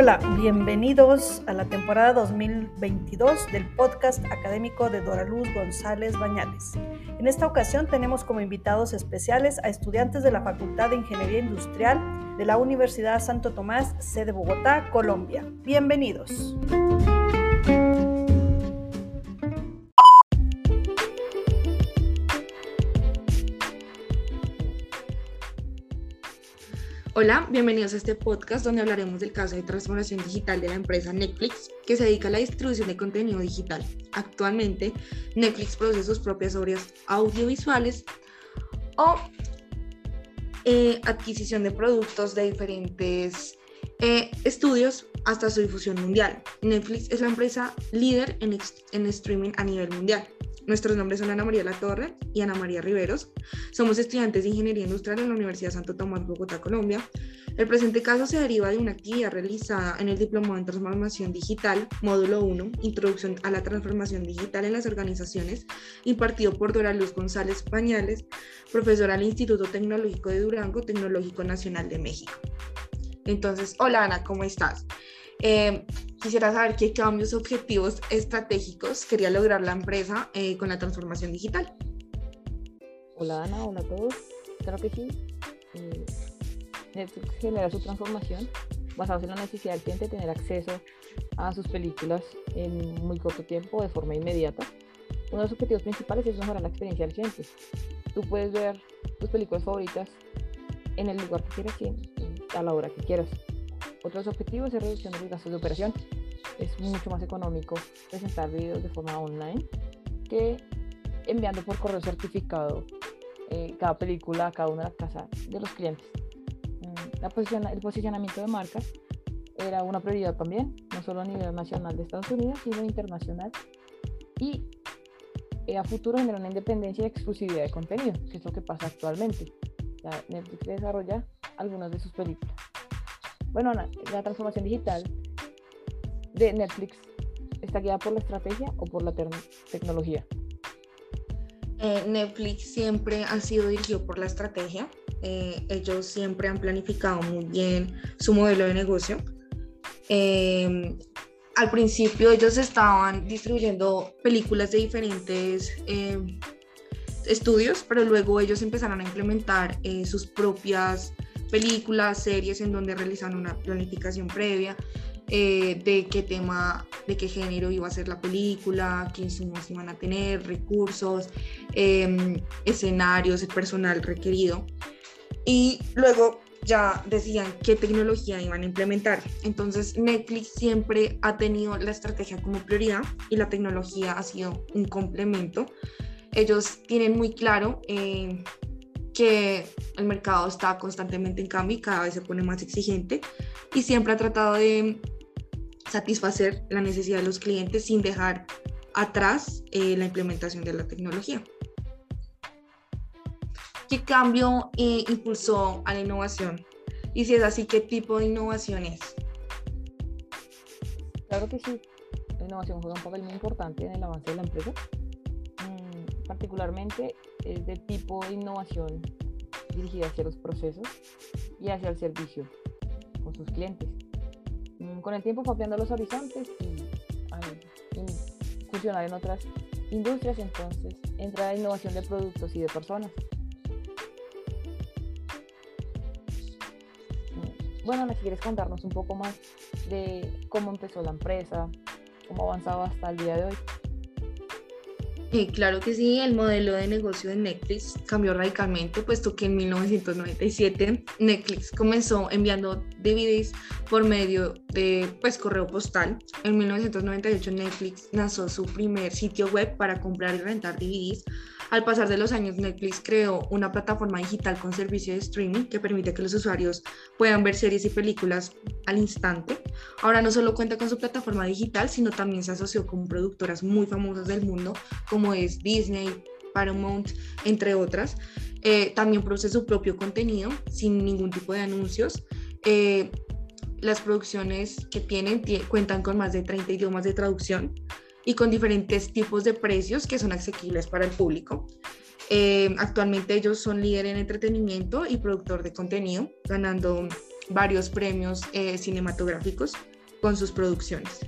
Hola, bienvenidos a la temporada 2022 del podcast académico de Dora Luz González Bañales. En esta ocasión tenemos como invitados especiales a estudiantes de la Facultad de Ingeniería Industrial de la Universidad Santo Tomás, sede Bogotá, Colombia. Bienvenidos. Hola, bienvenidos a este podcast donde hablaremos del caso de transformación digital de la empresa Netflix, que se dedica a la distribución de contenido digital. Actualmente, Netflix produce sus propias obras audiovisuales o eh, adquisición de productos de diferentes eh, estudios hasta su difusión mundial. Netflix es la empresa líder en, en streaming a nivel mundial. Nuestros nombres son Ana María La Torre y Ana María Riveros. Somos estudiantes de Ingeniería Industrial en la Universidad Santo Tomás, Bogotá, Colombia. El presente caso se deriva de una actividad realizada en el Diplomado en Transformación Digital, módulo 1, Introducción a la Transformación Digital en las Organizaciones, impartido por Dora Luz González Pañales, profesora del Instituto Tecnológico de Durango, Tecnológico Nacional de México. Entonces, hola Ana, ¿cómo estás? Eh, quisiera saber qué cambios objetivos estratégicos quería lograr la empresa eh, con la transformación digital. Hola Ana, hola a todos. Claro que sí. Eh, Netflix genera su transformación basados en la necesidad del cliente de tener acceso a sus películas en muy corto tiempo, de forma inmediata. Uno de los objetivos principales es mejorar la experiencia del cliente. Tú puedes ver tus películas favoritas en el lugar que quieras y a la hora que quieras. Otros objetivos es reducción de los gastos de operación. Es mucho más económico presentar videos de forma online que enviando por correo certificado eh, cada película a cada una de las casas de los clientes. Mm, el posicionamiento de marcas era una prioridad también, no solo a nivel nacional de Estados Unidos, sino internacional. Y eh, a futuro generar una independencia y exclusividad de contenido, que es lo que pasa actualmente. Netflix desarrolla algunas de sus películas bueno, la, transformación digital de Netflix está guiada por la estrategia o por la tecnología? Eh, Netflix siempre ha sido dirigido por la estrategia. Eh, ellos siempre han planificado muy bien su modelo de negocio. Eh, al principio ellos estaban distribuyendo películas de diferentes estudios, pero luego ellos empezaron a implementar sus propias películas, series en donde realizan una planificación previa eh, de qué tema, de qué género iba a ser la película, qué insumos iban a tener, recursos, eh, escenarios, el personal requerido. Y luego ya decían qué tecnología iban a implementar. Entonces Netflix siempre ha tenido la estrategia como prioridad y la tecnología ha sido un complemento. Ellos tienen muy claro eh, que el mercado está constantemente en cambio y cada vez se pone más exigente y siempre ha tratado de satisfacer la necesidad de los clientes sin dejar atrás eh, la implementación de la tecnología. ¿Qué cambio eh, impulsó a la innovación? Y si es así, ¿qué tipo de innovación es? Claro que sí. La innovación juega un papel muy importante en el avance de la empresa. Mm, particularmente es de tipo de innovación dirigida hacia los procesos y hacia el servicio con sus clientes. Mm, con el tiempo fue ampliando los horizontes y, funcionar en otras industrias, entonces entra la innovación de productos y de personas. Mm, bueno, si quieres contarnos un poco más de cómo empezó la empresa, cómo ha avanzado hasta el día de hoy. Claro que sí, el modelo de negocio de Netflix cambió radicalmente, puesto que en 1997 Netflix comenzó enviando DVDs por medio de pues, correo postal. En 1998 Netflix lanzó su primer sitio web para comprar y rentar DVDs al pasar de los años, Netflix creó una plataforma digital con servicio de streaming que permite que los usuarios puedan ver series y películas al instante. Ahora no solo cuenta con su plataforma digital, sino también se asoció con productoras muy famosas del mundo, como es Disney, Paramount, entre otras. Eh, también produce su propio contenido sin ningún tipo de anuncios. Eh, las producciones que tienen cuentan con más de 30 idiomas de traducción y con diferentes tipos de precios que son asequibles para el público. Eh, actualmente ellos son líder en entretenimiento y productor de contenido, ganando varios premios cinematográficos con sus producciones.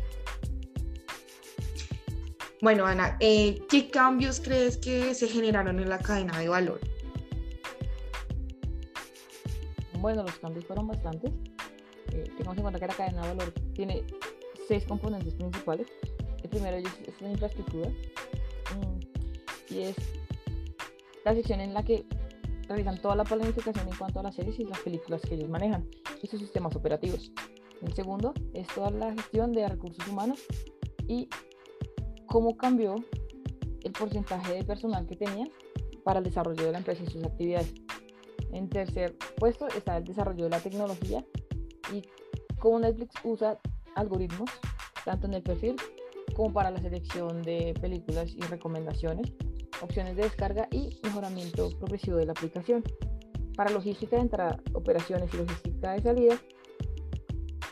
Bueno, Ana, eh, ¿qué cambios crees que se generaron en la cadena de valor? Bueno, los cambios fueron bastantes. Eh, tengamos en cuenta que la cadena de valor tiene seis componentes principales. El primero es, la infraestructura mm, y es la sección en la que realizan toda la planificación en cuanto a las series y las películas que ellos manejan y sus sistemas operativos. El segundo es toda la gestión de recursos humanos y cómo cambió el porcentaje de personal que tenían para el desarrollo de la empresa y sus actividades. En tercer puesto está el desarrollo de la tecnología y cómo Netflix usa algoritmos tanto en el perfil como para la selección de películas y recomendaciones, opciones de descarga y mejoramiento progresivo de la aplicación. Para logística de entrada, operaciones y logística de salida,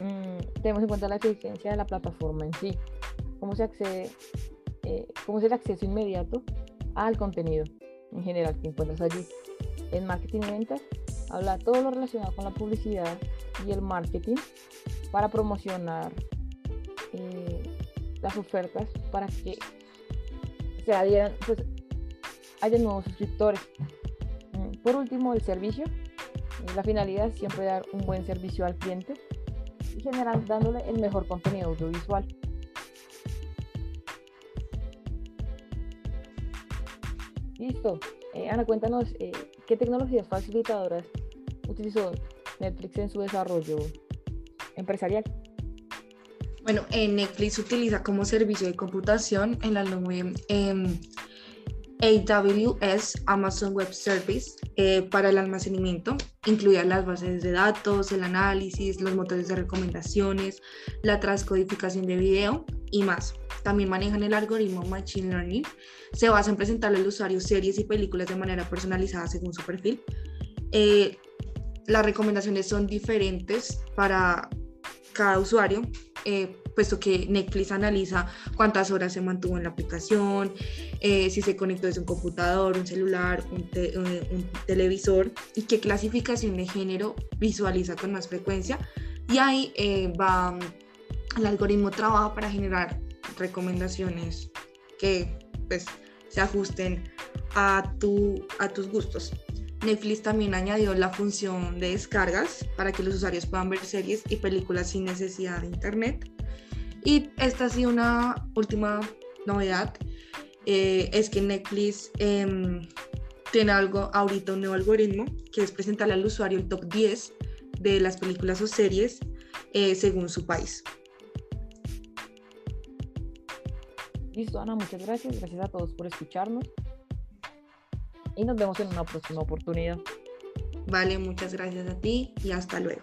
mm, tenemos en cuenta la eficiencia de la plataforma en sí, cómo se accede eh, cómo es el acceso inmediato al contenido en general que encuentras allí. En marketing y ventas habla todo lo relacionado con la publicidad y el marketing para promocionar eh, las ofertas para que se adhieran, pues haya nuevos suscriptores. Mm, por último, el servicio. La finalidad es siempre dar un buen servicio al cliente y generar dándole el mejor contenido audiovisual. Listo. Eh, Ana, cuéntanos eh, qué tecnologías facilitadoras utilizó Netflix en su desarrollo empresarial. Bueno, Netflix utiliza como servicio de computación en la nube em, AWS, Amazon Web Service, eh, para el almacenamiento, incluidas las bases de datos, el análisis, los motores de recomendaciones, la transcodificación de video y más. También manejan el algoritmo Machine Learning. Se basa en presentarle al usuario series y películas de manera personalizada según su perfil. Eh, las recomendaciones son diferentes para cada usuario. Eh, puesto que Netflix analiza cuántas horas se mantuvo en la aplicación, eh, si se conectó desde un computador, un celular, un, un, televisor y qué clasificación de género visualiza con más frecuencia. Y ahí va, el algoritmo trabaja para generar recomendaciones que pues, se ajusten a, tu, a tus gustos. Netflix también añadió la función de descargas para que los usuarios puedan ver series y películas sin necesidad de internet. Y esta ha sido una última novedad, eh, es que Netflix em, tiene algo ahorita un nuevo algoritmo que es presentarle al usuario el top 10 de las películas o series eh, según su país. Listo, Ana, muchas gracias. Gracias a todos por escucharnos. Y nos vemos en una próxima oportunidad. Vale, muchas gracias a ti y hasta luego.